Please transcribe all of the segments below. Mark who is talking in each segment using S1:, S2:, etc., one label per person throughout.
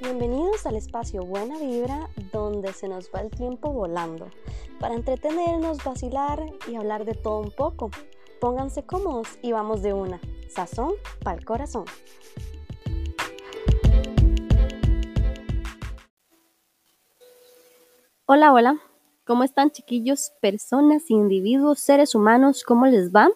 S1: Bienvenidos al espacio Buena Vibra, donde se nos va el tiempo volando, para entretenernos, vacilar y hablar de todo un poco. Pónganse cómodos y vamos de una. Sazón para el corazón. Hola, hola. ¿Cómo están chiquillos, personas, individuos, seres humanos? ¿Cómo les va?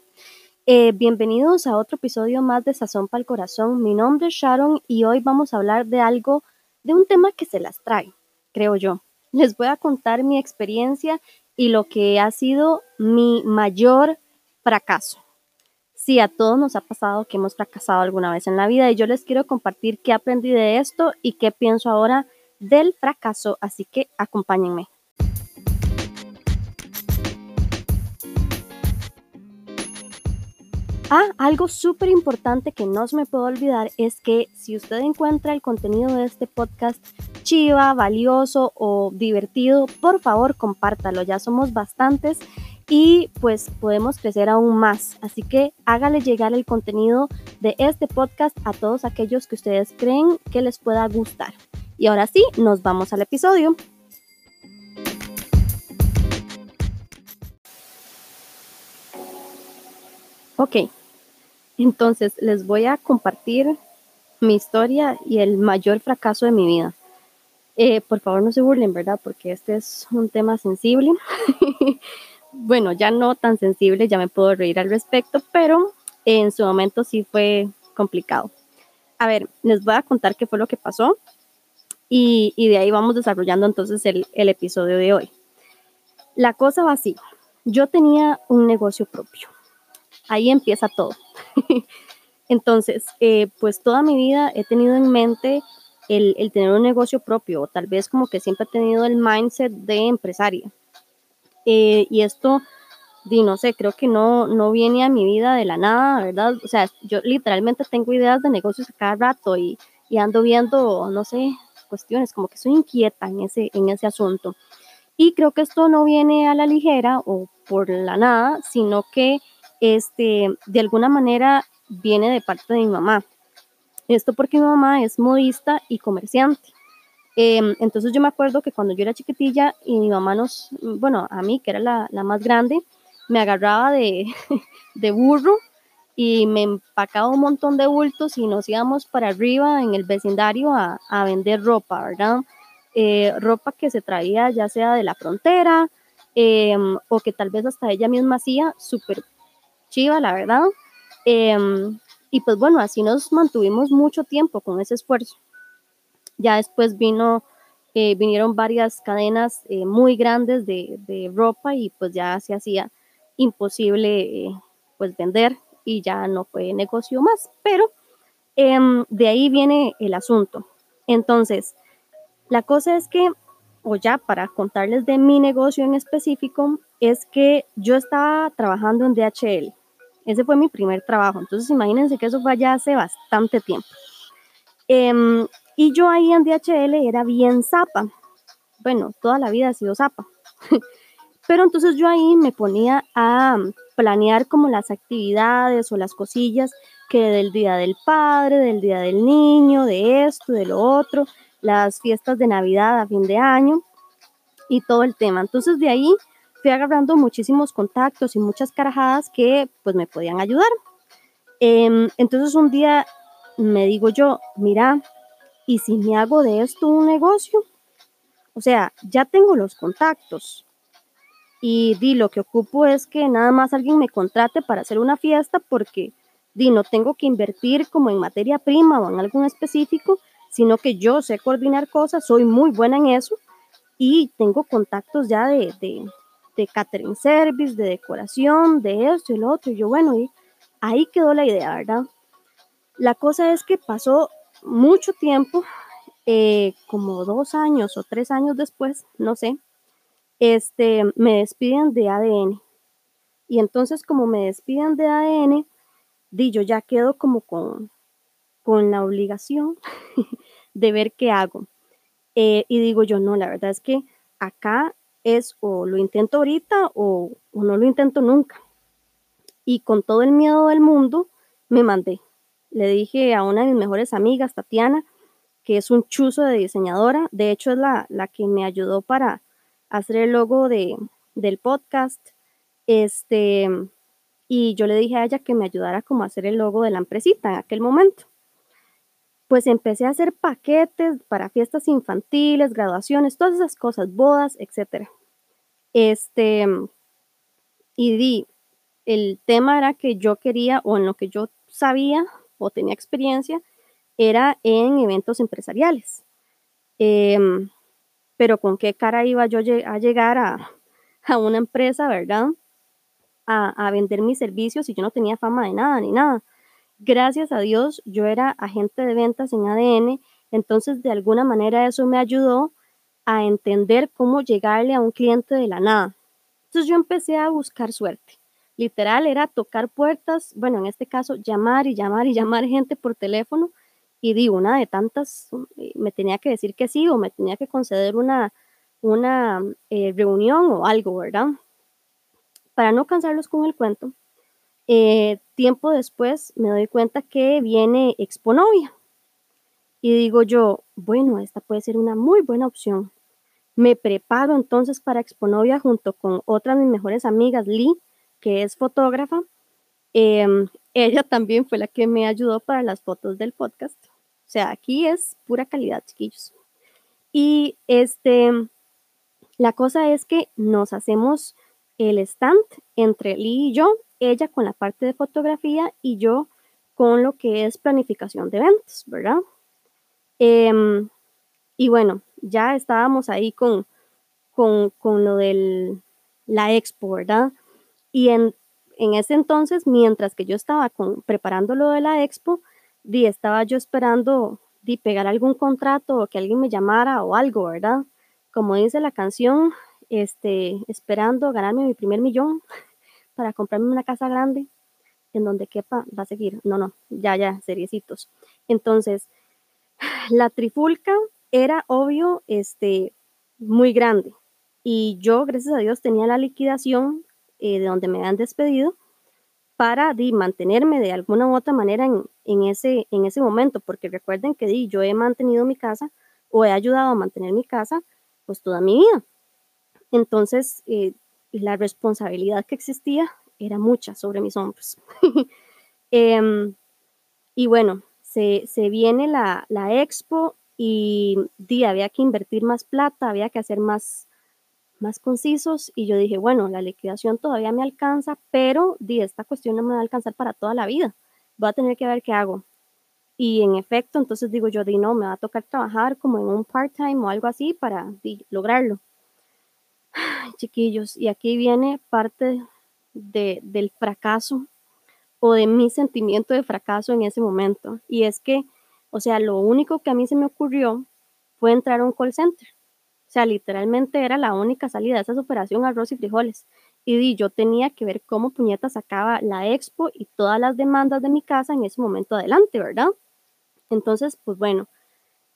S1: Eh, bienvenidos a otro episodio más de Sazón para el Corazón. Mi nombre es Sharon y hoy vamos a hablar de algo, de un tema que se las trae, creo yo. Les voy a contar mi experiencia y lo que ha sido mi mayor fracaso. Sí, a todos nos ha pasado que hemos fracasado alguna vez en la vida y yo les quiero compartir qué aprendí de esto y qué pienso ahora del fracaso, así que acompáñenme. Ah, algo súper importante que no se me puede olvidar es que si usted encuentra el contenido de este podcast chiva, valioso o divertido, por favor compártalo. Ya somos bastantes y pues podemos crecer aún más. Así que hágale llegar el contenido de este podcast a todos aquellos que ustedes creen que les pueda gustar. Y ahora sí, nos vamos al episodio. Ok, entonces, les voy a compartir mi historia y el mayor fracaso de mi vida. Eh, por favor, no se burlen, ¿verdad? Porque este es un tema sensible. bueno, ya no tan sensible, ya me puedo reír al respecto, pero en su momento sí fue complicado. A ver, les voy a contar qué fue lo que pasó y, de ahí vamos desarrollando entonces el, el episodio de hoy. La cosa va así. Yo tenía un negocio propio. Ahí empieza todo. Entonces, eh, pues toda mi vida he tenido en mente el, tener un negocio propio, o tal vez como que siempre he tenido el mindset de empresaria. Eh, y esto, di, no sé, creo que no, no viene a mi vida de la nada, ¿verdad? O sea, yo literalmente tengo ideas de negocios a cada rato y, y ando viendo, no sé, cuestiones, como que soy inquieta en ese, en ese asunto. Y creo que esto no viene a la ligera o por la nada, sino que este, de alguna manera viene de parte de mi mamá. Esto porque mi mamá es modista y comerciante. Em, entonces yo me acuerdo que cuando yo era chiquitilla y mi mamá nos, bueno, a mí, que era la, más grande, me agarraba de, de, burro y me empacaba un montón de bultos y nos íbamos para arriba en el vecindario a, a vender ropa, ¿verdad? Eh, ropa que se traía ya sea de la frontera em, o que tal vez hasta ella misma hacía, súper chiva, la verdad. Em, y pues bueno, así nos mantuvimos mucho tiempo con ese esfuerzo. Ya después vino, eh, vinieron varias cadenas eh, muy grandes de, de, ropa y pues ya se hacía imposible eh, pues vender y ya no fue negocio más. Pero em, de ahí viene el asunto. Entonces, la cosa es que, o ya para contarles de mi negocio en específico, es que yo estaba trabajando en DHL ese fue mi primer trabajo. Entonces, imagínense que eso fue ya hace bastante tiempo. Em, y yo ahí en DHL era bien zapa. Bueno, toda la vida he sido zapa. Pero entonces yo ahí me ponía a planear como las actividades o las cosillas que del Día del Padre, del Día del Niño, de esto, de lo otro, las fiestas de Navidad a fin de año y todo el tema. Entonces de ahí fui agarrando muchísimos contactos y muchas carajadas que pues me podían ayudar. Em, entonces un día me digo yo, mira, ¿y si me hago de esto un negocio? O sea, ya tengo los contactos y di lo que ocupo es que nada más alguien me contrate para hacer una fiesta porque di no tengo que invertir como en materia prima o en algo específico, sino que yo sé coordinar cosas, soy muy buena en eso y tengo contactos ya de catering service, de decoración, de esto y lo otro. Yo, bueno, y ahí quedó la idea, ¿verdad? La cosa es que pasó mucho tiempo, eh, como dos años o tres años después, no sé, este, me despiden de ADN. Y entonces como me despiden de ADN, di, yo ya quedo como con, con la obligación de ver qué hago. Eh, y digo yo, no, la verdad es que acá es o lo intento ahorita o, no lo intento nunca. Y con todo el miedo del mundo me mandé. Le dije a una de mis mejores amigas, Tatiana, que es un chuzo de diseñadora. De hecho, es la, la que me ayudó para hacer el logo de, del podcast. Este, y yo le dije a ella que me ayudara como a hacer el logo de la empresita en aquel momento. Pues empecé a hacer paquetes para fiestas infantiles, graduaciones, todas esas cosas, bodas, etc. Este, y di, el tema era que yo quería, o en lo que yo sabía o tenía experiencia, era en eventos empresariales. Em, pero con qué cara iba yo a llegar a, una empresa, ¿verdad? A, vender mis servicios y yo no tenía fama de nada ni nada. Gracias a Dios, yo era agente de ventas en ADN, entonces de alguna manera eso me ayudó a entender cómo llegarle a un cliente de la nada. Entonces yo empecé a buscar suerte. Literal era tocar puertas, bueno, en este caso llamar y llamar y llamar gente por teléfono y di una de tantas, eh, me tenía que decir que sí o me tenía que conceder una, una eh, reunión o algo, ¿verdad? Para no cansarlos con el cuento, eh, tiempo después me doy cuenta que viene Exponovia. Y digo yo, bueno, esta puede ser una muy buena opción. Me preparo entonces para Exponovia junto con otra de mis mejores amigas, Lee, que es fotógrafa. Em, ella también fue la que me ayudó para las fotos del podcast. O sea, aquí es pura calidad, chiquillos. Y este, la cosa es que nos hacemos el stand entre Lee y yo, ella con la parte de fotografía y yo con lo que es planificación de eventos, ¿verdad? Em, y bueno, ya estábamos ahí con, con, con lo de la expo, ¿verdad? Y en, en ese entonces, mientras que yo estaba con, preparando lo de la expo, di, estaba yo esperando de pegar algún contrato o que alguien me llamara o algo, ¿verdad? Como dice la canción, este, esperando ganarme mi primer millón para comprarme una casa grande en donde quepa, va a seguir. No, no, ya, ya, seriecitos. Entonces, la trifulca era obvio, este, muy grande. Y yo, gracias a Dios, tenía la liquidación eh, de donde me habían despedido para mantenerme de alguna u otra manera en, ese, en ese momento, porque recuerden que yo he mantenido mi casa o he ayudado a mantener mi casa pues toda mi vida. Entonces, eh, la responsabilidad que existía era mucha sobre mis hombros. Em, y bueno, se, viene la, la expo y di, había que invertir más plata, había que hacer más, más concisos y yo dije, bueno, la liquidación todavía me alcanza, pero di, esta cuestión no me va a alcanzar para toda la vida. Voy a tener que ver qué hago. Y en efecto, entonces digo yo, di, no, me va a tocar trabajar como en un part-time o algo así para lograrlo. chiquillos, y aquí viene parte de, del fracaso o de mi sentimiento de fracaso en ese momento. Y es que, o sea, lo único que a mí se me ocurrió fue entrar a un call center. O sea, literalmente era la única salida de esa operación arroz y frijoles. Y yo tenía que ver cómo puñeta sacaba la expo y todas las demandas de mi casa en ese momento adelante, ¿verdad? Entonces, pues bueno,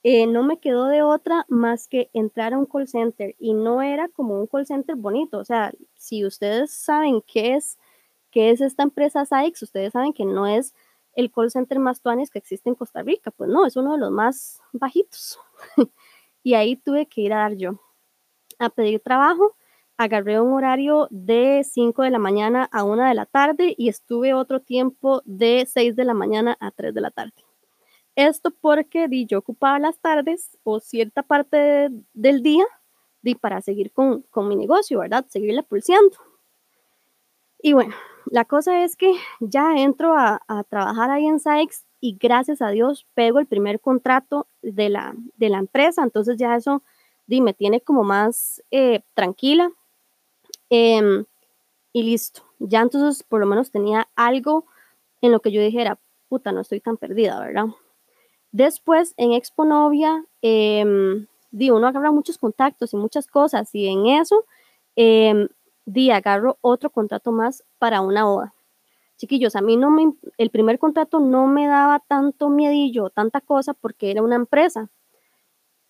S1: eh, no me quedó de otra más que entrar a un call center y no era como un call center bonito. O sea, si ustedes saben qué es, qué es esta empresa Sykes, ustedes saben que no es el call center más tuanes que existe en Costa Rica. Pues no, es uno de los más bajitos. y ahí tuve que ir a dar yo a pedir trabajo. Agarré un horario de 5 de la mañana a 1 de la tarde y estuve otro tiempo de 6 de la mañana a 3 de la tarde. Esto porque di, yo ocupaba las tardes o cierta parte del día di, para seguir con, con, mi negocio, ¿verdad? Seguirle pulseando. Y bueno, la cosa es que ya entro a, trabajar ahí en Sykes y gracias a Dios pego el primer contrato de la, de la empresa, entonces ya eso me tiene como más eh, tranquila em, y listo. Ya entonces por lo menos tenía algo en lo que yo dijera, puta, no estoy tan perdida, ¿verdad? Después en Expo Novia, eh, di, uno agarra muchos contactos y muchas cosas y en eso, eh, di, agarro otro contrato más para una boda chiquillos, a mí no me, el primer contrato no me daba tanto miedillo, tanta cosa, porque era una empresa.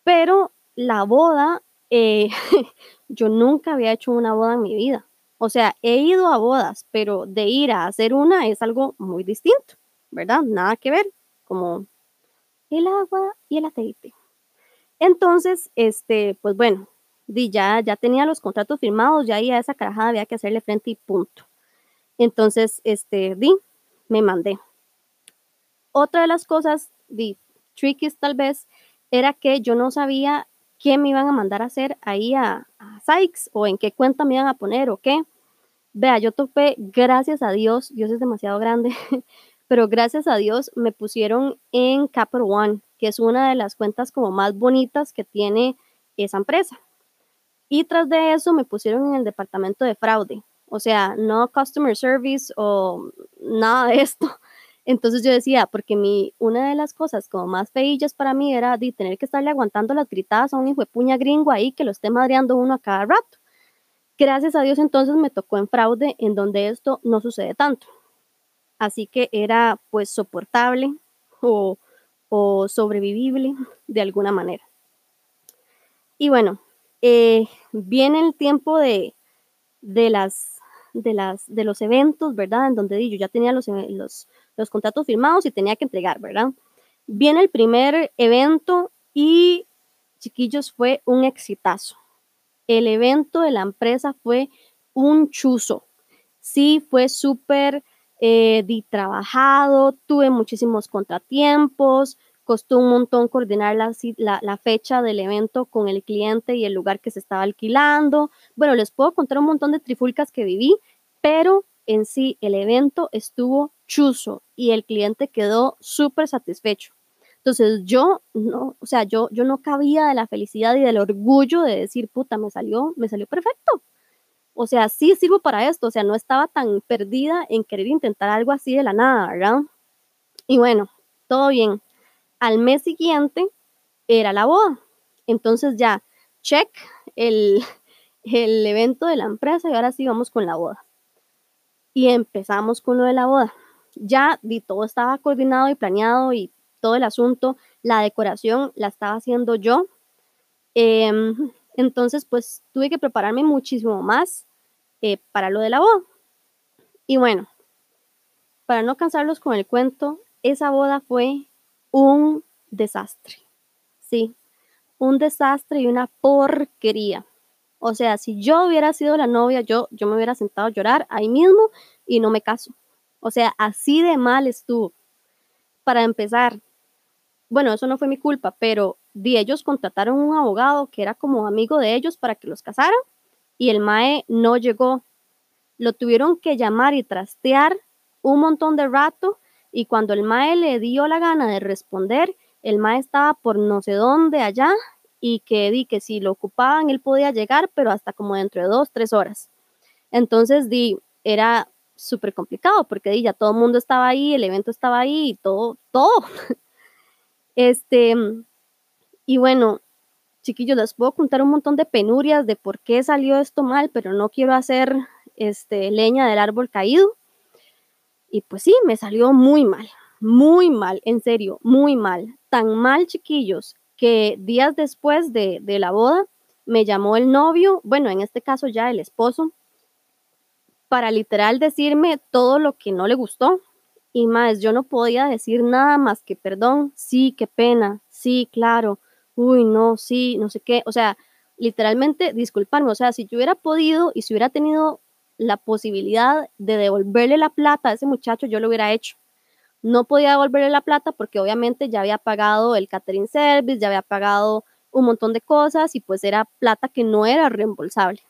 S1: Pero la boda, eh, yo nunca había hecho una boda en mi vida. O sea, he ido a bodas, pero de ir a hacer una es algo muy distinto, ¿verdad? Nada que ver, como el agua y el aceite. Entonces, este, pues bueno, ya, ya tenía los contratos firmados, ya a esa carajada había que hacerle frente y punto. Entonces, este, di, me mandé. Otra de las cosas, di, tricky tal vez, era que yo no sabía qué me iban a mandar a hacer ahí a, a Sykes o en qué cuenta me iban a poner o qué. Vea, yo topé, gracias a Dios, Dios es demasiado grande, pero gracias a Dios me pusieron en Capital One, que es una de las cuentas como más bonitas que tiene esa empresa. Y tras de eso me pusieron en el departamento de fraude, o sea, no customer service o nada de esto. Entonces yo decía, porque mi, una de las cosas como más feillas para mí era de tener que estarle aguantando las gritadas a un hijo de puña gringo ahí que lo esté madreando uno a cada rato. Gracias a Dios entonces me tocó en fraude en donde esto no sucede tanto. Así que era pues soportable o, o sobrevivible de alguna manera. Y bueno, eh, viene el tiempo de, de, las, de, las, de los eventos, ¿verdad? En donde yo ya tenía los, los, los contratos firmados y tenía que entregar, ¿verdad? Viene el primer evento y, chiquillos, fue un exitazo. El evento de la empresa fue un chuzo. Sí, fue súper eh, di trabajado, tuve muchísimos contratiempos, costó un montón coordinar la, la, fecha del evento con el cliente y el lugar que se estaba alquilando. Bueno, les puedo contar un montón de trifulcas que viví, pero en sí el evento estuvo chuzo y el cliente quedó súper satisfecho. Entonces yo no, o sea, yo, yo no cabía de la felicidad y del orgullo de decir, puta, me salió, me salió perfecto. O sea, sí sirvo para esto, o sea, no estaba tan perdida en querer intentar algo así de la nada, ¿verdad? Y bueno, todo bien. Al mes siguiente era la boda. Entonces ya, check el, el evento de la empresa y ahora sí vamos con la boda. Y empezamos con lo de la boda. Ya vi, todo estaba coordinado y planeado y todo el asunto. La decoración la estaba haciendo yo. Em, entonces, pues tuve que prepararme muchísimo más eh, para lo de la boda. Y bueno, para no cansarlos con el cuento, esa boda fue un desastre. Sí, un desastre y una porquería. O sea, si yo hubiera sido la novia, yo, yo me hubiera sentado a llorar ahí mismo y no me caso. O sea, así de mal estuvo. Para empezar, bueno, eso no fue mi culpa, pero de ellos contrataron un abogado que era como amigo de ellos para que los casaran y el MAE no llegó. Lo tuvieron que llamar y trastear un montón de rato y cuando el MAE le dio la gana de responder, el MAE estaba por no sé dónde allá y que di que si lo ocupaban él podía llegar, pero hasta como dentro de dos, tres horas. Entonces di, era súper complicado porque di, ya todo el mundo estaba ahí, el evento estaba ahí todo, todo. Este, y bueno, chiquillos, les puedo contar un montón de penurias de por qué salió esto mal, pero no quiero hacer este, leña del árbol caído. Y pues sí, me salió muy mal, muy mal, en serio, muy mal. Tan mal, chiquillos, que días después de, de la boda me llamó el novio, bueno, en este caso ya el esposo, para literal decirme todo lo que no le gustó. Y más, yo no podía decir nada más que perdón, sí, qué pena, sí, claro, uy, no, sí, no sé qué, o sea, literalmente disculparme, o sea, si yo hubiera podido y si hubiera tenido la posibilidad de devolverle la plata a ese muchacho, yo lo hubiera hecho. No podía devolverle la plata porque obviamente ya había pagado el catering service, ya había pagado un montón de cosas y pues era plata que no era reembolsable.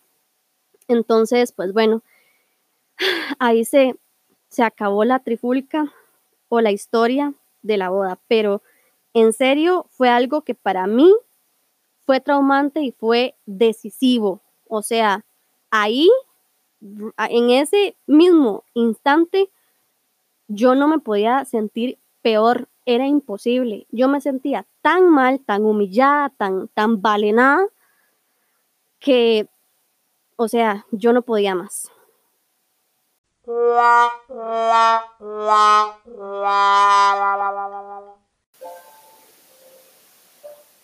S1: Entonces, pues bueno, ahí se, se acabó la trifulca o la historia de la boda, pero en serio fue algo que para mí fue traumante y fue decisivo. O sea, ahí, en ese mismo instante, yo no me podía sentir peor, era imposible. Yo me sentía tan mal, tan humillada, tan, tan valenada, que, o sea, yo no podía más.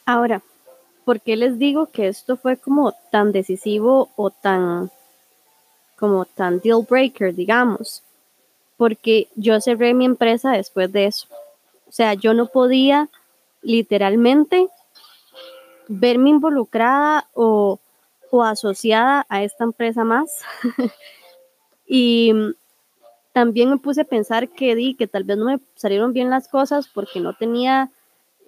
S1: Ahora, ¿por qué les digo que esto fue como tan decisivo o tan como tan deal breaker, digamos? Porque yo cerré mi empresa después de eso. O sea, yo no podía literalmente verme involucrada o, o asociada a esta empresa más. y también me puse a pensar que di que tal vez no me salieron bien las cosas porque no tenía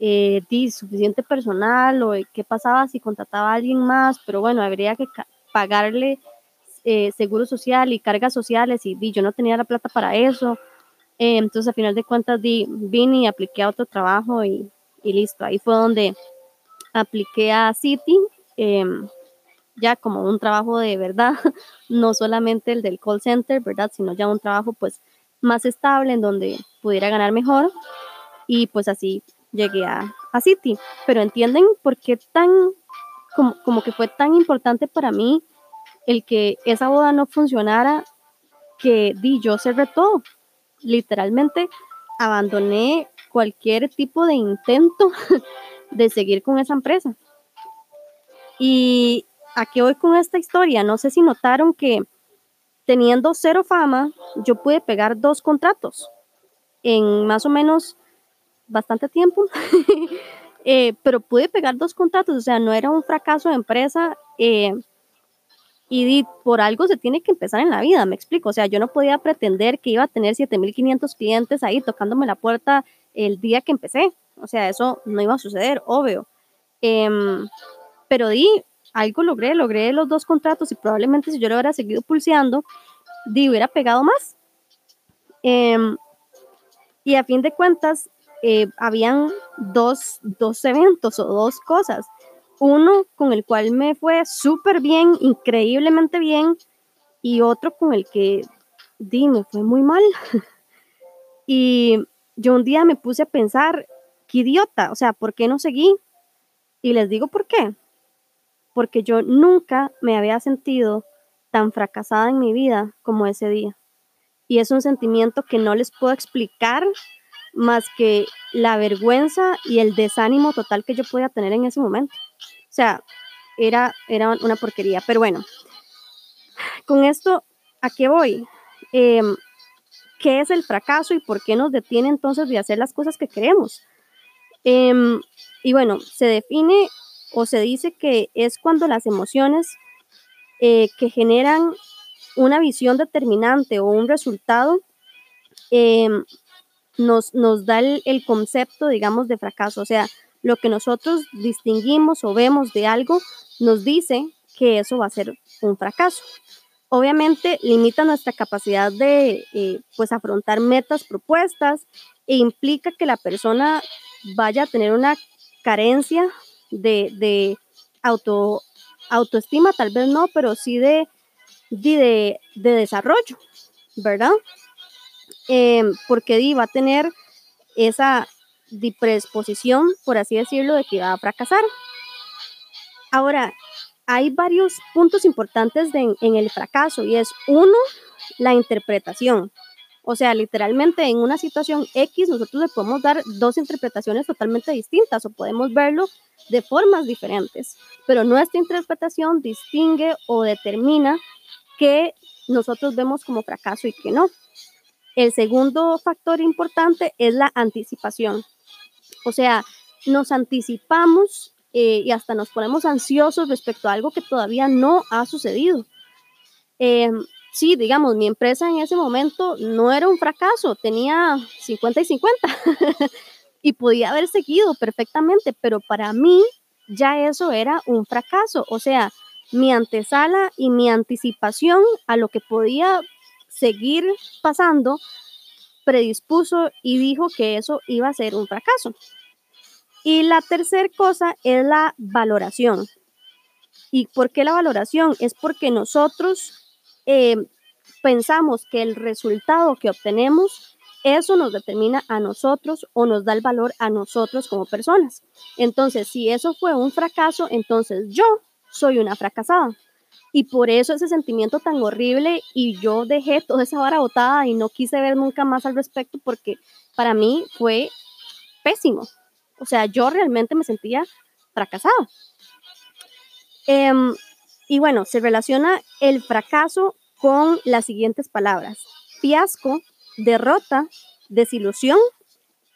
S1: eh, suficiente personal o qué pasaba si contrataba a alguien más, pero bueno, habría que pagarle eh, seguro social y cargas sociales y di, yo no tenía la plata para eso. Eh, entonces, a final de cuentas, di, vine y apliqué a otro trabajo y, y listo. Ahí fue donde apliqué a City, em, ya como un trabajo de verdad, no solamente el del call center, ¿verdad? Sino ya un trabajo pues más estable en donde pudiera ganar mejor. Y pues así llegué a, a City. Pero entienden por qué tan, como, como que fue tan importante para mí el que esa boda no funcionara, que di, yo cerré todo. Literalmente abandoné cualquier tipo de intento de seguir con esa empresa. Y a qué voy con esta historia, no sé si notaron que teniendo cero fama, yo pude pegar dos contratos en más o menos bastante tiempo, eh, pero pude pegar dos contratos, o sea, no era un fracaso de empresa. Eh, y por algo se tiene que empezar en la vida, me explico. O sea, yo no podía pretender que iba a tener 7500 clientes ahí tocándome la puerta el día que empecé. O sea, eso no iba a suceder, obvio. Em, pero di, algo logré, logré los dos contratos y probablemente si yo lo hubiera seguido pulseando, di, hubiera pegado más. Em, y a fin de cuentas, eh, habían dos, dos eventos o dos cosas uno con el cual me fue súper bien, increíblemente bien, y otro con el que di, me fue muy mal. y yo un día me puse a pensar, qué idiota, o sea, ¿por qué no seguí? Y les digo por qué. Porque yo nunca me había sentido tan fracasada en mi vida como ese día. Y es un sentimiento que no les puedo explicar más que la vergüenza y el desánimo total que yo podía tener en ese momento. O sea, era, era una porquería. Pero bueno, con esto, ¿a qué voy? Em, ¿Qué es el fracaso y por qué nos detiene entonces de hacer las cosas que queremos? Em, y bueno, se define o se dice que es cuando las emociones eh, que generan una visión determinante o un resultado em, nos, nos da el, concepto, digamos, de fracaso. O sea, lo que nosotros distinguimos o vemos de algo nos dice que eso va a ser un fracaso. Obviamente limita nuestra capacidad de eh, pues afrontar metas propuestas e implica que la persona vaya a tener una carencia de, auto, autoestima, tal vez no, pero sí de, de, desarrollo, ¿verdad? Eh, porque va a tener esa, predisposición, por así decirlo, de que va a fracasar. Ahora, hay varios puntos importantes en el fracaso y es uno, la interpretación. O sea, literalmente en una situación X nosotros le podemos dar dos interpretaciones totalmente distintas o podemos verlo de formas diferentes, pero nuestra interpretación distingue o determina que nosotros vemos como fracaso y que no. El segundo factor importante es la anticipación. O sea, nos anticipamos eh, y hasta nos ponemos ansiosos respecto a algo que todavía no ha sucedido. Eh, sí, digamos, mi empresa en ese momento no era un fracaso, tenía 50 y 50 y podía haber seguido perfectamente, pero para mí ya eso era un fracaso. O sea, mi antesala y mi anticipación a lo que podía seguir pasando predispuso y dijo que eso iba a ser un fracaso. Y la tercera cosa es la valoración. ¿Y por qué la valoración? Es porque nosotros eh, pensamos que el resultado que obtenemos, eso nos determina a nosotros o nos da el valor a nosotros como personas. Entonces, si eso fue un fracaso, entonces yo soy una fracasada. Y por eso ese sentimiento tan horrible y yo dejé toda esa vara botada y no quise ver nunca más al respecto porque para mí fue pésimo. O sea, yo realmente me sentía fracasada. Em, y bueno, se relaciona el fracaso con las siguientes palabras. Fiasco, derrota, desilusión,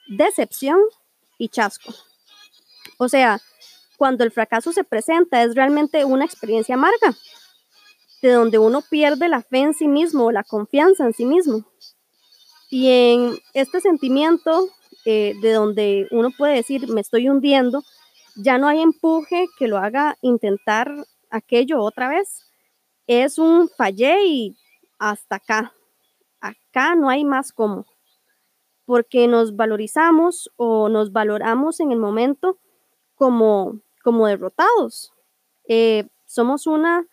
S1: decepción y chasco. O sea, cuando el fracaso se presenta es realmente una experiencia amarga, de donde uno pierde la fe en sí mismo, la confianza en sí mismo. Y en este sentimiento eh, de donde uno puede decir, me estoy hundiendo, ya no hay empuje que lo haga intentar aquello otra vez. Es un fallé y hasta acá. Acá no hay más como. Porque nos valorizamos o nos valoramos en el momento como, como derrotados. Eh, somos una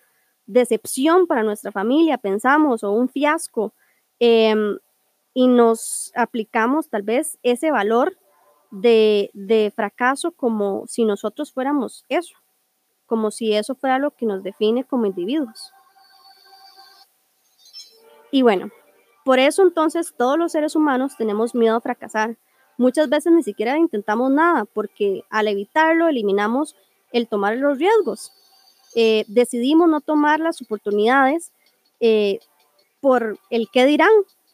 S1: decepción para nuestra familia, pensamos, o un fiasco. Em, y nos aplicamos tal vez ese valor de, de, fracaso como si nosotros fuéramos eso, como si eso fuera lo que nos define como individuos. Y bueno, por eso entonces todos los seres humanos tenemos miedo a fracasar. Muchas veces ni siquiera intentamos nada porque al evitarlo eliminamos el tomar los riesgos. Eh, decidimos no tomar las oportunidades eh, por el qué dirán,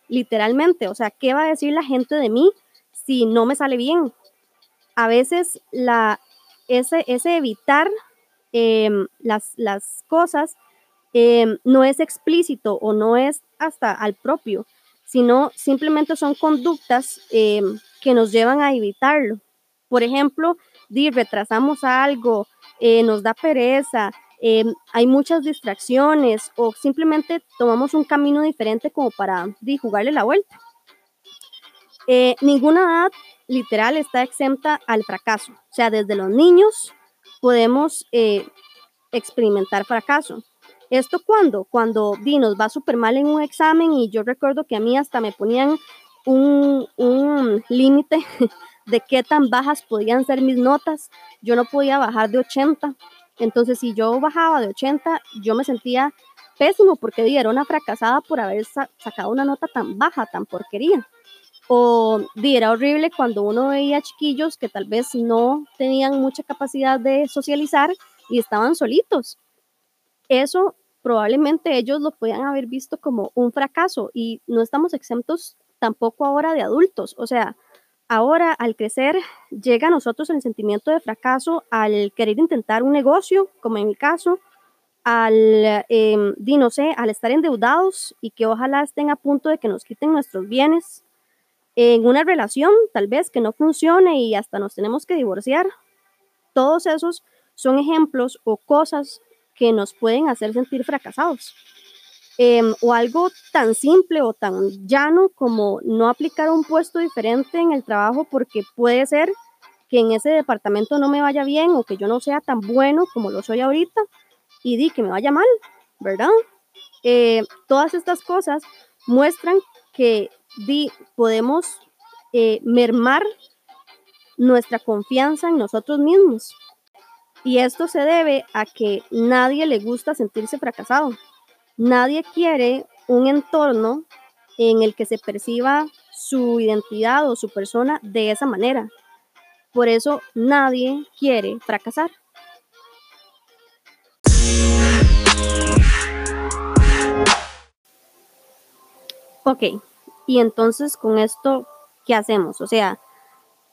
S1: literalmente, o sea, ¿qué va a decir la gente de mí si no me sale bien? A veces ese, evitar em, las, cosas no es explícito o no es hasta al propio, sino simplemente son conductas que nos llevan a evitarlo. Por ejemplo, retrasamos algo, eh, nos da pereza, Em, hay muchas distracciones o simplemente tomamos un camino diferente como para jugarle la vuelta. Eh, ninguna edad literal está exenta al fracaso. O sea, desde los niños podemos eh, experimentar fracaso. ¿Esto cuando? Cuando di, nos va súper mal en un examen y yo recuerdo que a mí hasta me ponían un, un límite de qué tan bajas podían ser mis notas. Yo no podía bajar de 80 entonces, si yo bajaba de 80, yo me sentía pésimo porque era una fracasada por haber sacado una nota tan baja, tan porquería. O era horrible cuando uno veía chiquillos que tal vez no tenían mucha capacidad de socializar y estaban solitos. Eso probablemente ellos lo podían haber visto como un fracaso y no estamos exentos tampoco ahora de adultos. O sea, Ahora, al crecer, llega a nosotros el sentimiento de fracaso al querer intentar un negocio, como en mi caso, al, eh, no sé, al estar endeudados y que ojalá estén a punto de que nos quiten nuestros bienes, en una relación tal vez que no funcione y hasta nos tenemos que divorciar. Todos esos son ejemplos o cosas que nos pueden hacer sentir fracasados. Em, o algo tan simple o tan llano como no aplicar un puesto diferente en el trabajo porque puede ser que en ese departamento no me vaya bien o que yo no sea tan bueno como lo soy ahorita y di que me vaya mal, ¿verdad? Eh, todas estas cosas muestran que di, podemos eh, mermar nuestra confianza en nosotros mismos. Y esto se debe a que nadie le gusta sentirse fracasado. Nadie quiere un entorno en el que se perciba su identidad o su persona de esa manera. Por eso nadie quiere fracasar. Ok, y entonces con esto, ¿qué hacemos? O sea,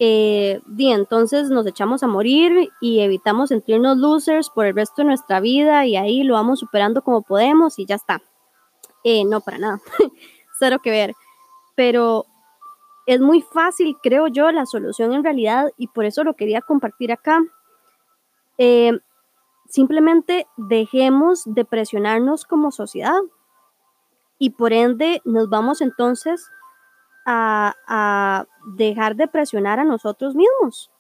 S1: eh, entonces nos echamos a morir y evitamos sentirnos losers por el resto de nuestra vida y ahí lo vamos superando como podemos y ya está. Eh, no, para nada, cero que ver. Pero es muy fácil, creo yo, la solución en realidad y por eso lo quería compartir acá. Eh, simplemente dejemos de presionarnos como sociedad y por ende nos vamos entonces a, dejar de presionar a nosotros mismos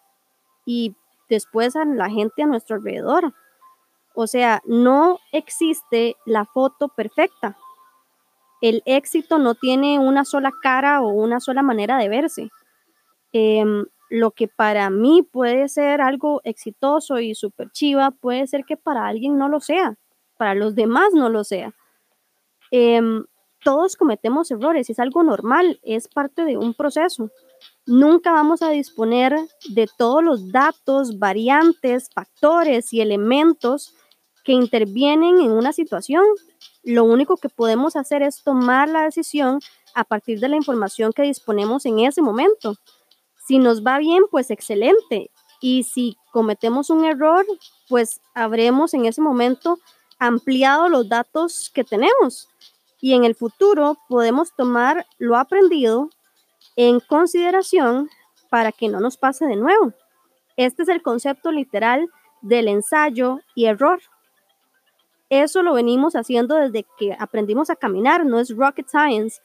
S1: y después a la gente a nuestro alrededor. O sea, no existe la foto perfecta. El éxito no tiene una sola cara o una sola manera de verse. Em, lo que para mí puede ser algo exitoso y súper chiva, puede ser que para alguien no lo sea, para los demás no lo sea. Em, todos cometemos errores, es algo normal, es parte de un proceso. Nunca vamos a disponer de todos los datos, variantes, factores y elementos que intervienen en una situación. Lo único que podemos hacer es tomar la decisión a partir de la información que disponemos en ese momento. Si nos va bien, pues excelente. Y si cometemos un error, pues habremos en ese momento ampliado los datos que tenemos. Y en el futuro podemos tomar lo aprendido en consideración para que no nos pase de nuevo. Este es el concepto literal del ensayo y error. Eso lo venimos haciendo desde que aprendimos a caminar, no es rocket science.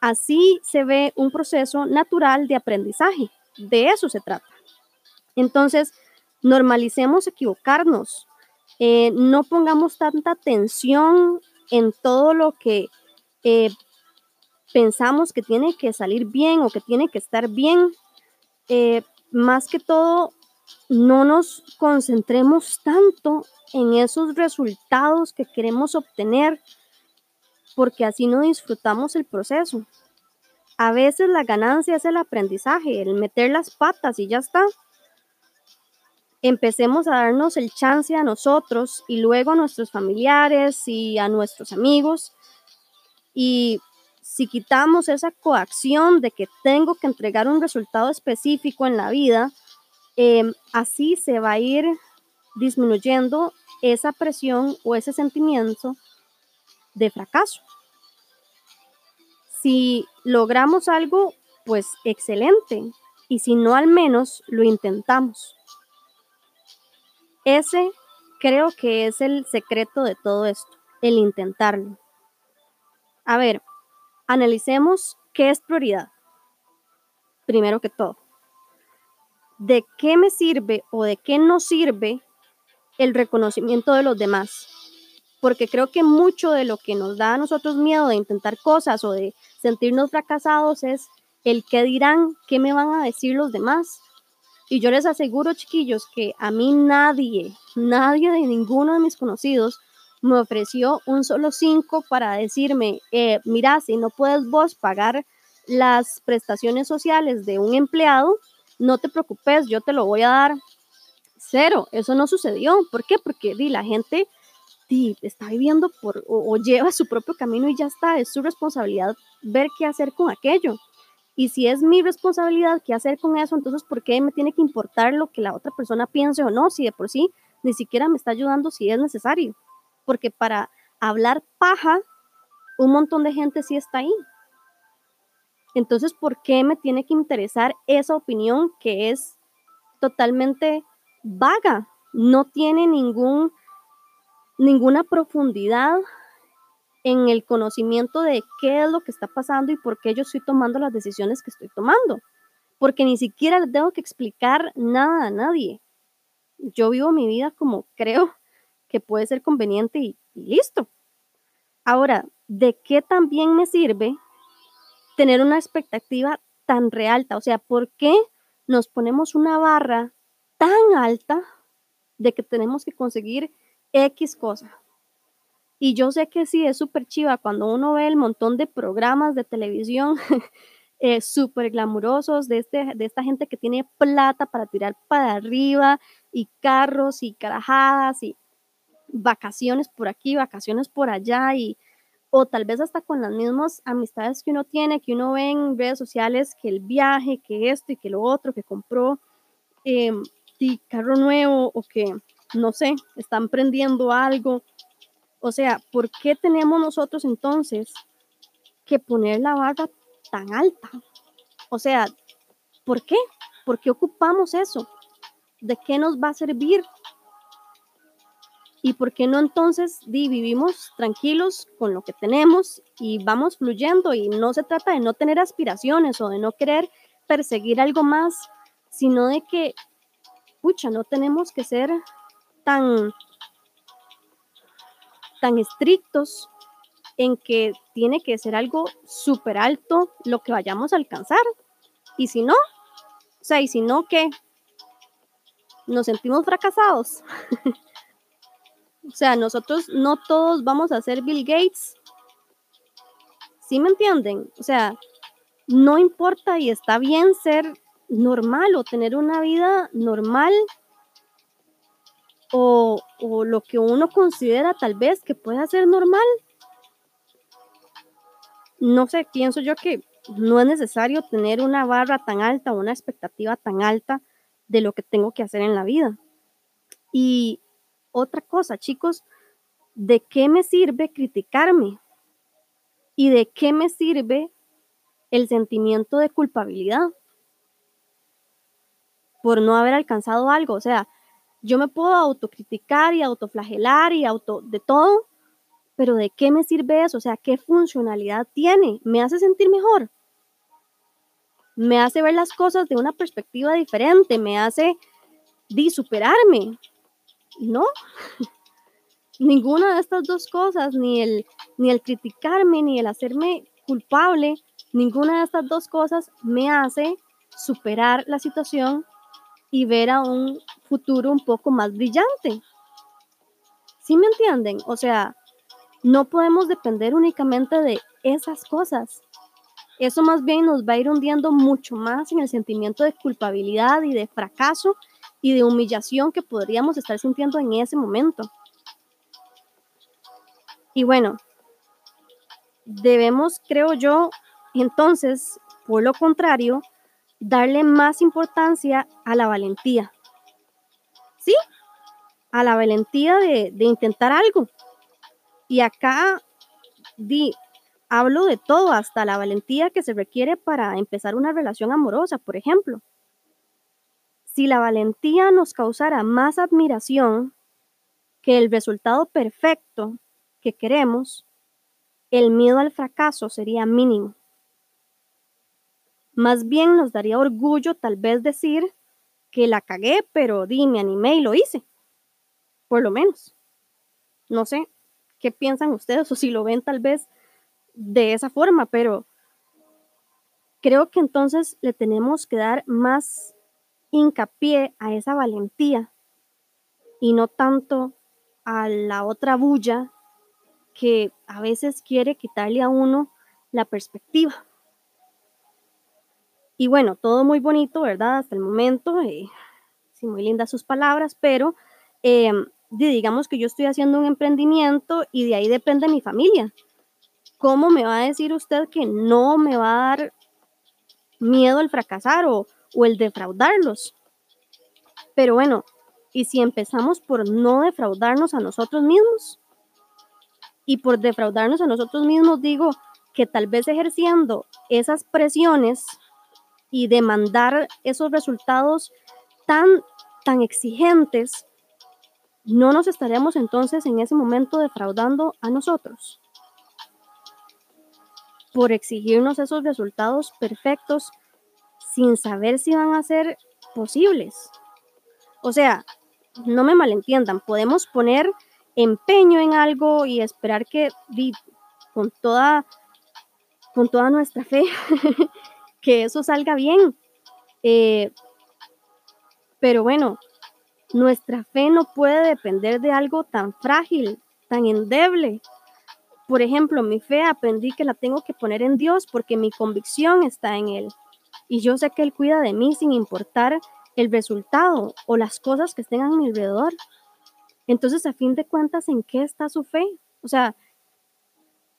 S1: Así se ve un proceso natural de aprendizaje. De eso se trata. Entonces, normalicemos equivocarnos. Eh, no pongamos tanta tensión en todo lo que eh, pensamos que tiene que salir bien o que tiene que estar bien. Eh, más que todo, no nos concentremos tanto en esos resultados que queremos obtener, porque así no disfrutamos el proceso. A veces la ganancia es el aprendizaje, el meter las patas y ya está. Empecemos a darnos el chance a nosotros y luego a nuestros familiares y a nuestros amigos. Y si quitamos esa coacción de que tengo que entregar un resultado específico en la vida, Em, así se va a ir disminuyendo esa presión o ese sentimiento de fracaso. Si logramos algo, pues excelente. Y si no, al menos lo intentamos. Ese creo que es el secreto de todo esto, el intentarlo. A ver, analicemos qué es prioridad. Primero que todo de qué me sirve o de qué no sirve el reconocimiento de los demás. Porque creo que mucho de lo que nos da a nosotros miedo de intentar cosas o de sentirnos fracasados es el qué dirán, qué me van a decir los demás. Y yo les aseguro, chiquillos, que a mí nadie, nadie de ninguno de mis conocidos me ofreció un solo cinco para decirme, eh, mira, si no puedes vos pagar las prestaciones sociales de un empleado, no te preocupes, yo te lo voy a dar. Cero, eso no sucedió. ¿Por qué? Porque di, la gente di, está viviendo por, o, lleva su propio camino y ya está, es su responsabilidad ver qué hacer con aquello. Y si es mi responsabilidad qué hacer con eso, entonces ¿por qué me tiene que importar lo que la otra persona piense o no? Si de por sí ni siquiera me está ayudando si es necesario. Porque para hablar paja, un montón de gente sí está ahí. Entonces, ¿por qué me tiene que interesar esa opinión que es totalmente vaga? No tiene ningún, ninguna profundidad en el conocimiento de qué es lo que está pasando y por qué yo estoy tomando las decisiones que estoy tomando. Porque ni siquiera le tengo que explicar nada a nadie. Yo vivo mi vida como creo que puede ser conveniente y, listo. Ahora, ¿de qué también me sirve tener una expectativa tan realta? O sea, ¿por qué nos ponemos una barra tan alta de que tenemos que conseguir X cosa? Y yo sé que sí, es súper chiva cuando uno ve el montón de programas de televisión eh, súper glamurosos de, este, de esta gente que tiene plata para tirar para arriba y carros y carajadas y vacaciones por aquí, vacaciones por allá y o tal vez hasta con las mismas amistades que uno tiene, que uno ve en redes sociales, que el viaje, que esto y que lo otro, que compró eh, carro nuevo o que, no sé, están prendiendo algo. O sea, ¿por qué tenemos nosotros entonces que poner la barra tan alta? O sea, ¿por qué? ¿Por qué ocupamos eso? ¿De qué nos va a servir? ¿Y por qué no entonces vivimos tranquilos con lo que tenemos y vamos fluyendo? Y no se trata de no tener aspiraciones o de no querer perseguir algo más, sino de que, pucha, no tenemos que ser tan, tan estrictos en que tiene que ser algo súper alto lo que vayamos a alcanzar. Y si no, o sea, y si no, ¿qué? Nos sentimos fracasados. O sea, nosotros no todos vamos a ser Bill Gates. ¿Sí me entienden? O sea, no importa y está bien ser normal o tener una vida normal o, o lo que uno considera tal vez que pueda ser normal. No sé, pienso yo que no es necesario tener una barra tan alta, una expectativa tan alta de lo que tengo que hacer en la vida. Y otra cosa, chicos, ¿de qué me sirve criticarme? ¿Y de qué me sirve el sentimiento de culpabilidad por no haber alcanzado algo? O sea, yo me puedo autocriticar y autoflagelar y auto de todo, pero ¿de qué me sirve eso? O sea, ¿qué funcionalidad tiene? ¿Me hace sentir mejor? ¿Me hace ver las cosas de una perspectiva diferente? ¿Me hace superarme? No. Ninguna de estas dos cosas, ni el, ni el criticarme, ni el hacerme culpable, ninguna de estas dos cosas me hace superar la situación y ver a un futuro un poco más brillante. ¿Sí me entienden? O sea, no podemos depender únicamente de esas cosas. Eso más bien nos va a ir hundiendo mucho más en el sentimiento de culpabilidad y de fracaso y de humillación que podríamos estar sintiendo en ese momento. Y bueno, debemos, creo yo, entonces, por lo contrario, darle más importancia a la valentía. ¿Sí? A la valentía de, intentar algo, y acá di, hablo de todo, hasta la valentía que se requiere para empezar una relación amorosa, por ejemplo. Si la valentía nos causara más admiración que el resultado perfecto que queremos, el miedo al fracaso sería mínimo. Más bien nos daría orgullo tal vez decir que la cagué, pero di, me animé y lo hice. Por lo menos. No sé, qué piensan ustedes o si lo ven tal vez de esa forma, pero creo que entonces le tenemos que dar más hincapié a esa valentía y no tanto a la otra bulla que a veces quiere quitarle a uno la perspectiva. Y bueno, todo muy bonito, ¿verdad? Hasta el momento, eh, sí, muy lindas sus palabras, pero em, digamos que yo estoy haciendo un emprendimiento y de ahí depende mi familia. ¿Cómo me va a decir usted que no me va a dar miedo el fracasar o, o el defraudarlos? Pero bueno, ¿y si empezamos por no defraudarnos a nosotros mismos? Y por defraudarnos a nosotros mismos digo que tal vez ejerciendo esas presiones y demandar esos resultados tan, tan exigentes, ¿no nos estaremos entonces en ese momento defraudando a nosotros? Por exigirnos esos resultados perfectos sin saber si van a ser posibles. O sea, no me malentiendan, podemos poner empeño en algo y esperar que con toda con toda nuestra fe que eso salga bien. Eh, pero bueno, nuestra fe no puede depender de algo tan frágil, tan endeble. Por ejemplo, mi fe aprendí que la tengo que poner en Dios porque mi convicción está en Él. Y yo sé que Él cuida de mí sin importar el resultado o las cosas que estén a mi alrededor. Entonces, a fin de cuentas, ¿en qué está su fe? O sea,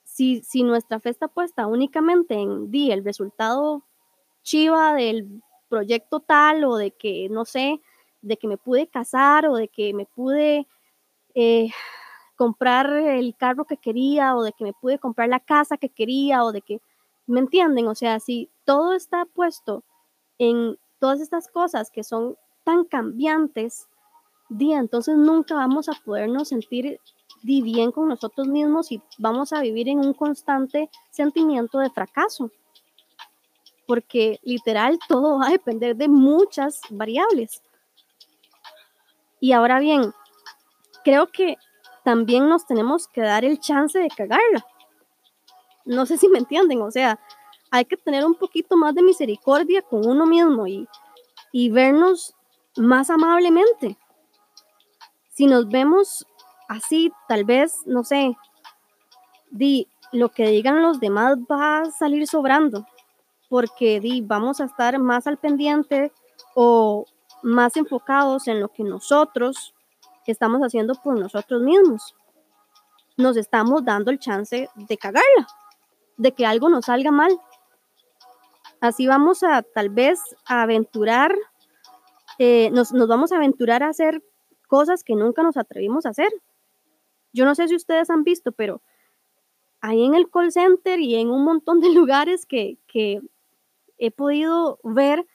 S1: si, si nuestra fe está puesta únicamente en di, el resultado chiva del proyecto tal o de que, no sé, de que me pude casar o de que me pude eh, comprar el carro que quería o de que me pude comprar la casa que quería o de que, ¿me entienden? O sea, si todo está puesto en todas estas cosas que son tan cambiantes, día, entonces nunca vamos a podernos sentir bien con nosotros mismos y vamos a vivir en un constante sentimiento de fracaso. Porque literal todo va a depender de muchas variables. Y ahora bien, creo que también nos tenemos que dar el chance de cagarla. No sé si me entienden, o sea, hay que tener un poquito más de misericordia con uno mismo y, y vernos más amablemente. Si nos vemos así, tal vez, no sé, di, lo que digan los demás va a salir sobrando, porque di, vamos a estar más al pendiente o, más enfocados en lo que nosotros estamos haciendo por nosotros mismos. Nos estamos dando el chance de cagarla, de que algo nos salga mal. Así vamos a tal vez aventurar eh, nos, nos vamos a aventurar a hacer cosas que nunca nos atrevimos a hacer. Yo no sé si ustedes han visto, pero ahí en el call center y en un montón de lugares que, que he podido ver,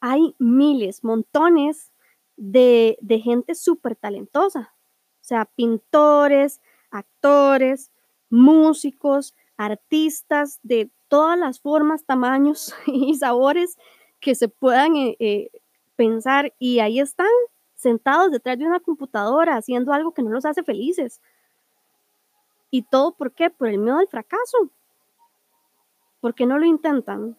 S1: hay miles, montones de, de gente súper talentosa. O sea, pintores, actores, músicos, artistas de todas las formas, tamaños y sabores que se puedan eh, eh, pensar y ahí están sentados detrás de una computadora haciendo algo que no los hace felices. ¿Y todo por qué? Por el miedo al fracaso. ¿Por qué no lo intentan?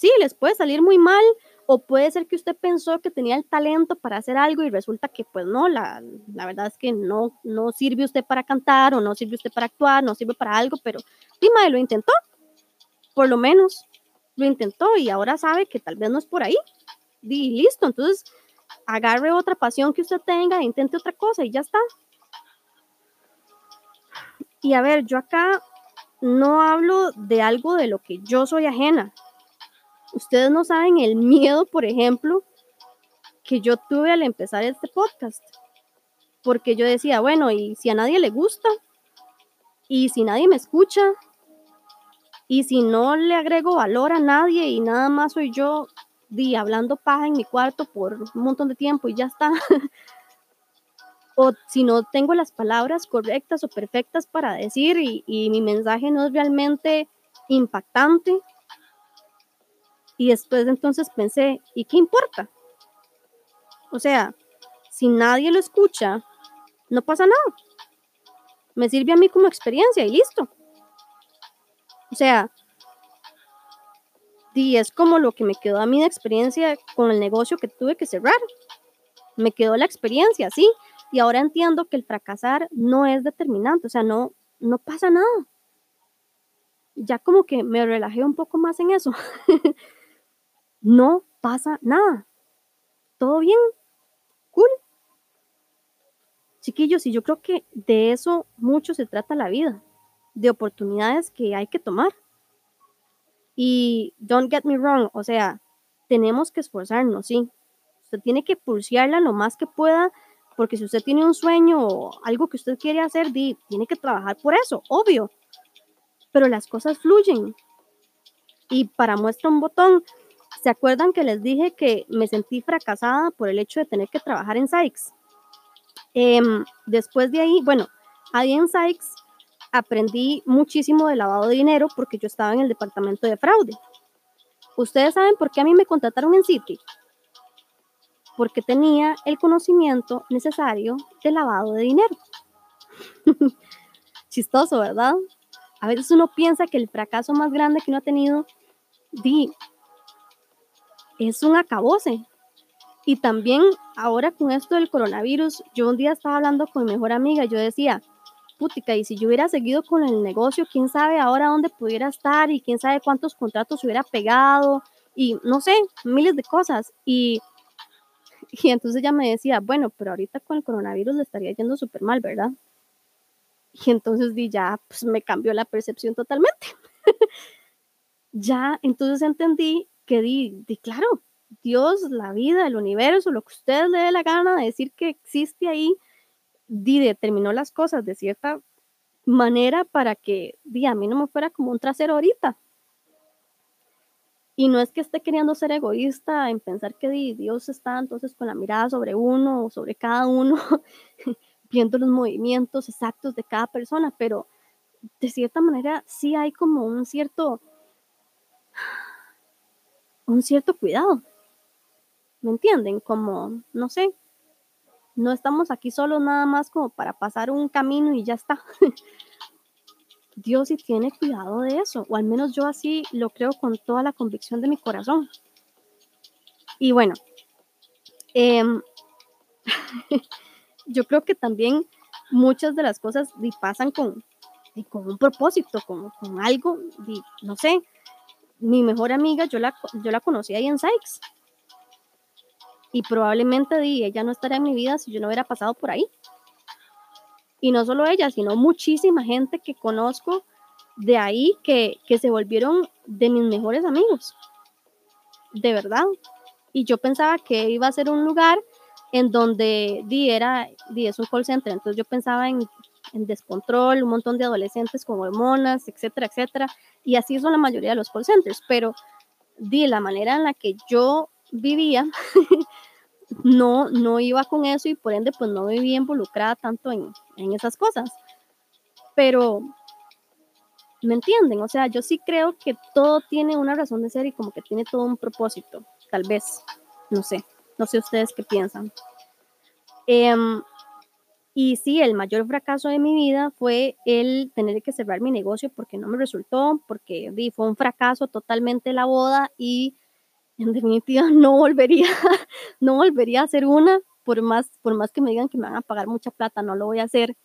S1: Sí, les puede salir muy mal o puede ser que usted pensó que tenía el talento para hacer algo y resulta que pues no, la, la verdad es que no, no sirve usted para cantar o no sirve usted para actuar, no sirve para algo, pero Dima lo intentó, por lo menos lo intentó y ahora sabe que tal vez no es por ahí. Y listo, entonces agarre otra pasión que usted tenga, e intente otra cosa y ya está. Y a ver, yo acá no hablo de algo de lo que yo soy ajena. Ustedes no saben el miedo, por ejemplo, que yo tuve al empezar este podcast. Porque yo decía, bueno, y si a nadie le gusta, y si nadie me escucha, y si no le agrego valor a nadie y nada más soy yo di, hablando paja en mi cuarto por un montón de tiempo y ya está. o si no tengo las palabras correctas o perfectas para decir y, y mi mensaje no es realmente impactante. Y después entonces pensé, ¿y qué importa? O sea, si nadie lo escucha, no pasa nada. Me sirve a mí como experiencia y listo. O sea, y es como lo que me quedó a mí de experiencia con el negocio que tuve que cerrar. Me quedó la experiencia, sí, y ahora entiendo que el fracasar no es determinante, o sea, no, no pasa nada. Ya como que me relajé un poco más en eso. no pasa nada. Todo bien. Cool. Chiquillos, y yo creo que de eso mucho se trata la vida, de oportunidades que hay que tomar. Y don't get me wrong, o sea, tenemos que esforzarnos, sí. Usted tiene que pulsearla lo más que pueda, porque si usted tiene un sueño o algo que usted quiere hacer, tiene que trabajar por eso, obvio. Pero las cosas fluyen. Y para muestra un botón, ¿se acuerdan que les dije que me sentí fracasada por el hecho de tener que trabajar en Sykes? Em, después de ahí, bueno, ahí en Sykes aprendí muchísimo de lavado de dinero porque yo estaba en el departamento de fraude. ¿Ustedes saben por qué a mí me contrataron en City? Porque tenía el conocimiento necesario de lavado de dinero. Chistoso, ¿verdad? A veces uno piensa que el fracaso más grande que uno ha tenido di, es un acabose. Y también ahora con esto del coronavirus, yo un día estaba hablando con mi mejor amiga, yo decía, putica, y si yo hubiera seguido con el negocio, quién sabe ahora dónde pudiera estar y quién sabe cuántos contratos hubiera pegado y no sé, miles de cosas. Y, y entonces ella me decía, bueno, pero ahorita con el coronavirus le estaría yendo súper mal, ¿verdad? Y entonces di, ya, pues me cambió la percepción totalmente. ya, entonces entendí que di, di, claro, Dios, la vida, el universo, lo que usted le dé la gana de decir que existe ahí, determinó las cosas de cierta manera para que di, a mí no me fuera como un trasero ahorita. Y no es que esté queriendo ser egoísta en pensar que Dios está entonces con la mirada sobre uno o sobre cada uno, viendo los movimientos exactos de cada persona, pero de cierta manera sí hay como un cierto, un cierto cuidado. ¿Me entienden? Como, no sé, no estamos aquí solo nada más como para pasar un camino y ya está. Dios sí tiene cuidado de eso, o al menos yo así lo creo con toda la convicción de mi corazón. Y bueno, em, yo creo que también muchas de las cosas pasan con, con un propósito, con, con algo, no sé, mi mejor amiga, yo la, yo la conocí ahí en Sykes y probablemente ella no estaría en mi vida si yo no hubiera pasado por ahí. Y no solo ella, sino muchísima gente que conozco de ahí que, que se volvieron de mis mejores amigos. De verdad. Y yo pensaba que iba a ser un lugar en donde di, era, di, es un call center, entonces yo pensaba en, en descontrol, un montón de adolescentes con hormonas, etcétera, etcétera, y así son la mayoría de los call centers, pero di, la manera en la que yo vivía, no, no iba con eso y por ende pues no vivía involucrada tanto en, en esas cosas. Pero, ¿me entienden? O sea, yo sí creo que todo tiene una razón de ser y como que tiene todo un propósito, tal vez, no sé, no sé ustedes qué piensan. Em, y sí, el mayor fracaso de mi vida fue el tener que cerrar mi negocio porque no me resultó, porque fue un fracaso totalmente la boda y en definitiva no volvería, no volvería a hacer una, por más, por más que me digan que me van a pagar mucha plata, no lo voy a hacer,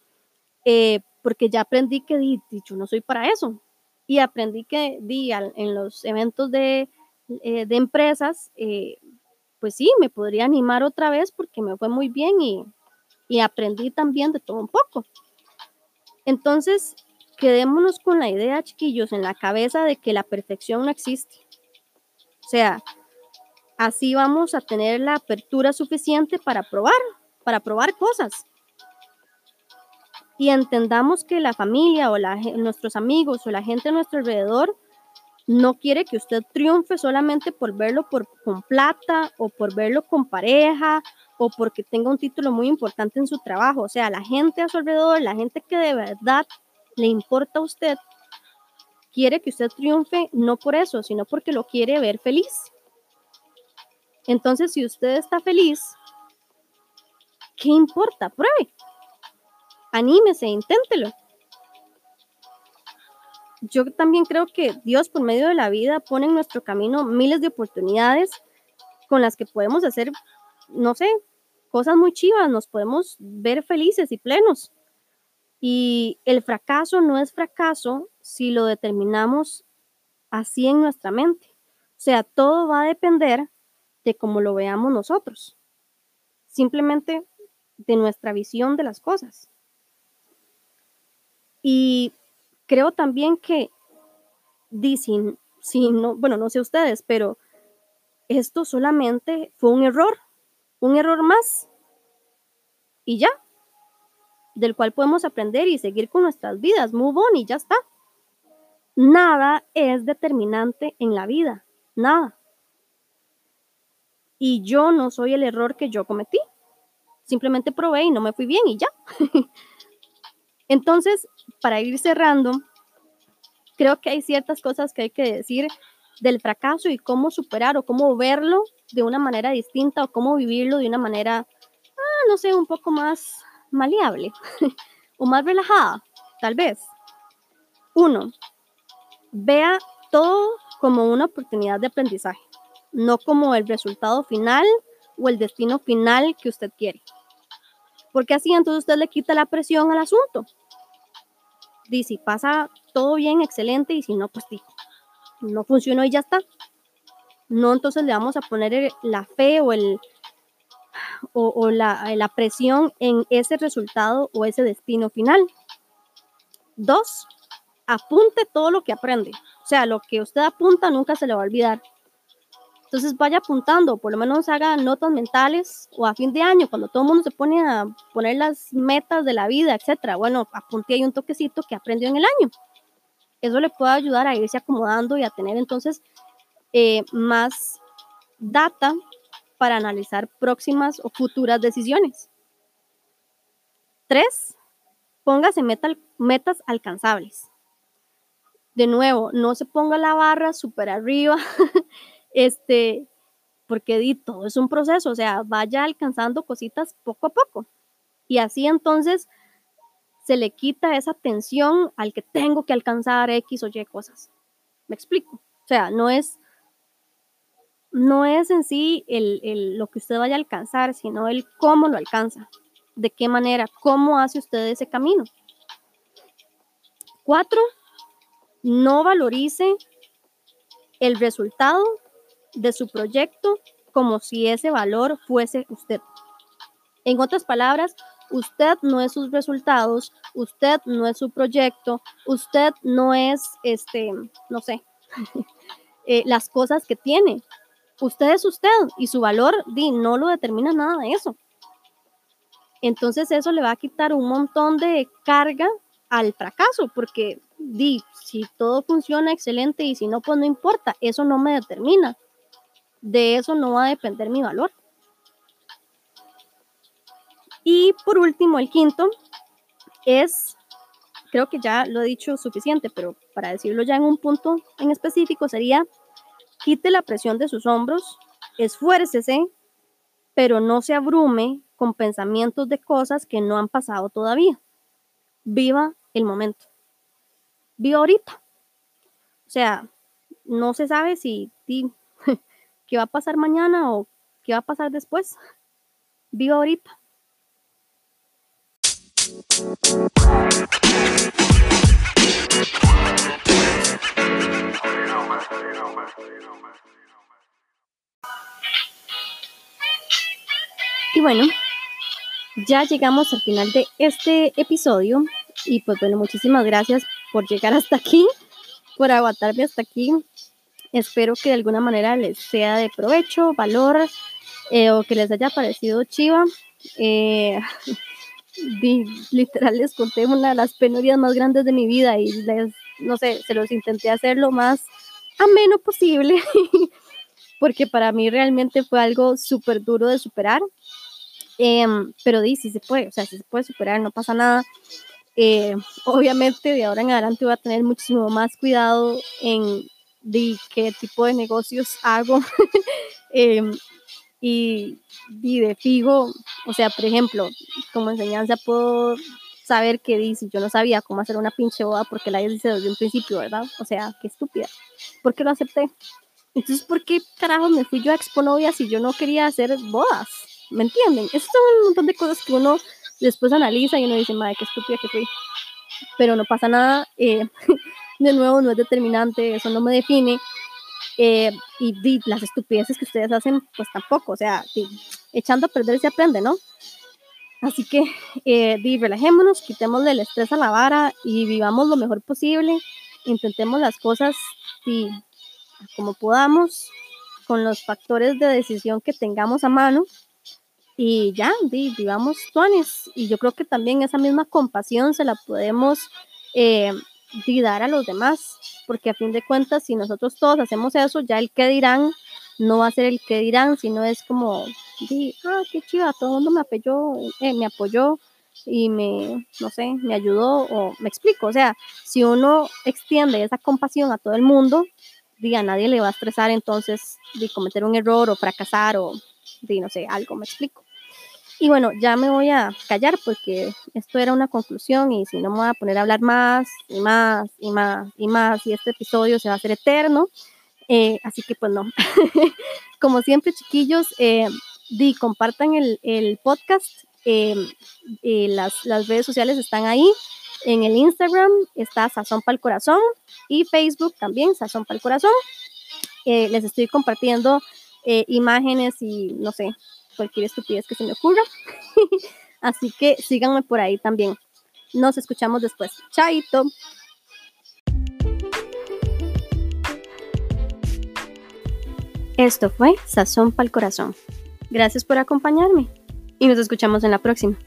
S1: eh, porque ya aprendí que di, yo no soy para eso. Y aprendí que di, en los eventos de, eh, de empresas, eh, pues sí, me podría animar otra vez porque me fue muy bien y, y aprendí también de todo un poco. Entonces, quedémonos con la idea, chiquillos, en la cabeza de que la perfección no existe. O sea, así vamos a tener la apertura suficiente para probar, para probar cosas y entendamos que la familia o la, nuestros amigos o la gente a nuestro alrededor no quiere que usted triunfe solamente por verlo por, con plata o por verlo con pareja o porque tenga un título muy importante en su trabajo. O sea, la gente a su alrededor, la gente que de verdad le importa a usted, quiere que usted triunfe no por eso, sino porque lo quiere ver feliz. Entonces, si usted está feliz, ¿qué importa? Pruebe anímese, inténtelo. Yo también creo que Dios por medio de la vida pone en nuestro camino miles de oportunidades con las que podemos hacer, no sé, cosas muy chivas, nos podemos ver felices y plenos. Y el fracaso no es fracaso si lo determinamos así en nuestra mente. O sea, todo va a depender de cómo lo veamos nosotros. Simplemente de nuestra visión de las cosas. Y creo también que, dicen, si no, bueno, no sé ustedes, pero esto solamente fue un error, un error más. Y ya, del cual podemos aprender y seguir con nuestras vidas, move on y ya está. Nada es determinante en la vida, nada. Y yo no soy el error que yo cometí. Simplemente probé y no me fui bien y ya. Entonces, para ir cerrando, creo que hay ciertas cosas que hay que decir del fracaso y cómo superar o cómo verlo de una manera distinta o cómo vivirlo de una manera, ah, no sé, un poco más maleable o más relajada, tal vez. Uno, vea todo como una oportunidad de aprendizaje, no como el resultado final o el destino final que usted quiere porque así entonces usted le quita la presión al asunto. Dice, pasa todo bien, excelente, y si no, pues no funcionó y ya está. No, entonces le vamos a poner la fe o, el, o, la, la presión en ese resultado o ese destino final. Dos, apunte todo lo que aprende. O sea, lo que usted apunta nunca se le va a olvidar. Entonces vaya apuntando, por lo menos haga notas mentales o a fin de año, cuando todo el mundo se pone a poner las metas de la vida, etcétera. Bueno, apunte ahí un toquecito que aprendió en el año. Eso le puede ayudar a irse acomodando y a tener entonces eh, más data para analizar próximas o futuras decisiones. Tres, póngase metas alcanzables. De nuevo, no se ponga la barra súper arriba Este, porque di, todo es un proceso, o sea, vaya alcanzando cositas poco a poco. Y así entonces se le quita esa tensión al que tengo que alcanzar X o Y cosas. ¿Me explico? O sea, no es, no es en sí el, lo que usted vaya a alcanzar, sino el cómo lo alcanza, de qué manera, cómo hace usted ese camino. Cuatro, no valorice el resultado de su proyecto como si ese valor fuese usted. En otras palabras, usted no es sus resultados, usted no es su proyecto, usted no es, este, no sé, eh, las cosas que tiene. usted es usted y su valor di, no lo determina nada de eso. Entonces eso le va a quitar un montón de carga al fracaso, porque di, si todo funciona excelente y si no, pues no importa, eso no me determina. De eso no va a depender mi valor. Y por último, el quinto es, creo que ya lo he dicho suficiente, pero para decirlo ya en un punto en específico sería, quite la presión de sus hombros, esfuércese, pero no se abrume con pensamientos de cosas que no han pasado todavía. Viva el momento. Viva ahorita. O sea, no se sabe si qué va a pasar mañana o qué va a pasar después. Viva ahorita. Y bueno, ya llegamos al final de este episodio y pues bueno, muchísimas gracias por llegar hasta aquí, por aguantarme hasta aquí. Espero que de alguna manera les sea de provecho, valor eh, o que les haya parecido chiva. Eh, literal les conté una de las penurias más grandes de mi vida y les, no sé, se los intenté hacer lo más ameno posible, porque para mí realmente fue algo súper duro de superar. Em, pero di, si se puede, o sea, si se puede superar, no pasa nada. Eh, obviamente de ahora en adelante voy a tener muchísimo más cuidado en de qué tipo de negocios hago em, y, y, de fijo, o sea, por ejemplo, como enseñanza puedo saber que dice, yo no sabía cómo hacer una pinche boda porque la hice desde un principio, ¿verdad? O sea, qué estúpida. ¿Por qué lo acepté? Entonces, ¿por qué carajo me fui yo a Expo Novia si yo no quería hacer bodas? ¿Me entienden? Esas son un montón de cosas que uno después analiza y uno dice, madre, qué estúpida que fui. Pero no pasa nada. Eh, de nuevo, no es determinante, eso no me define. Eh, y, las estupideces que ustedes hacen, pues tampoco. O sea, echando a perder se aprende, ¿no? Así que, eh, relajémonos, quitémosle el estrés a la vara y vivamos lo mejor posible. Intentemos las cosas y, como podamos, con los factores de decisión que tengamos a mano y ya, vivamos tuanes. Y yo creo que también esa misma compasión se la podemos eh, dar a los demás, porque a fin de cuentas, si nosotros todos hacemos eso, ya el que dirán no va a ser el que dirán, sino es como, ah, qué chiva, todo el mundo me apoyó, eh, me apoyó y me, no sé, me ayudó o me explico. O sea, si uno extiende esa compasión a todo el mundo, diga, nadie le va a estresar entonces de cometer un error o fracasar o de, no sé, algo, me explico. Y bueno, ya me voy a callar porque esto era una conclusión y si no me voy a poner a hablar más y más y más y más y este episodio se va a hacer eterno. Eh, así que pues no. Como siempre, chiquillos, eh, di, compartan el, el podcast. Eh, las, las, redes sociales están ahí. En el Instagram está Sazón para el Corazón y Facebook también, Sazón para el Corazón. les estoy compartiendo imágenes y no sé, cualquier estupidez que se me ocurra. Así que síganme por ahí también. Nos escuchamos después. Chaito. Esto fue Sazón para el Corazón. Gracias por acompañarme y nos escuchamos en la próxima.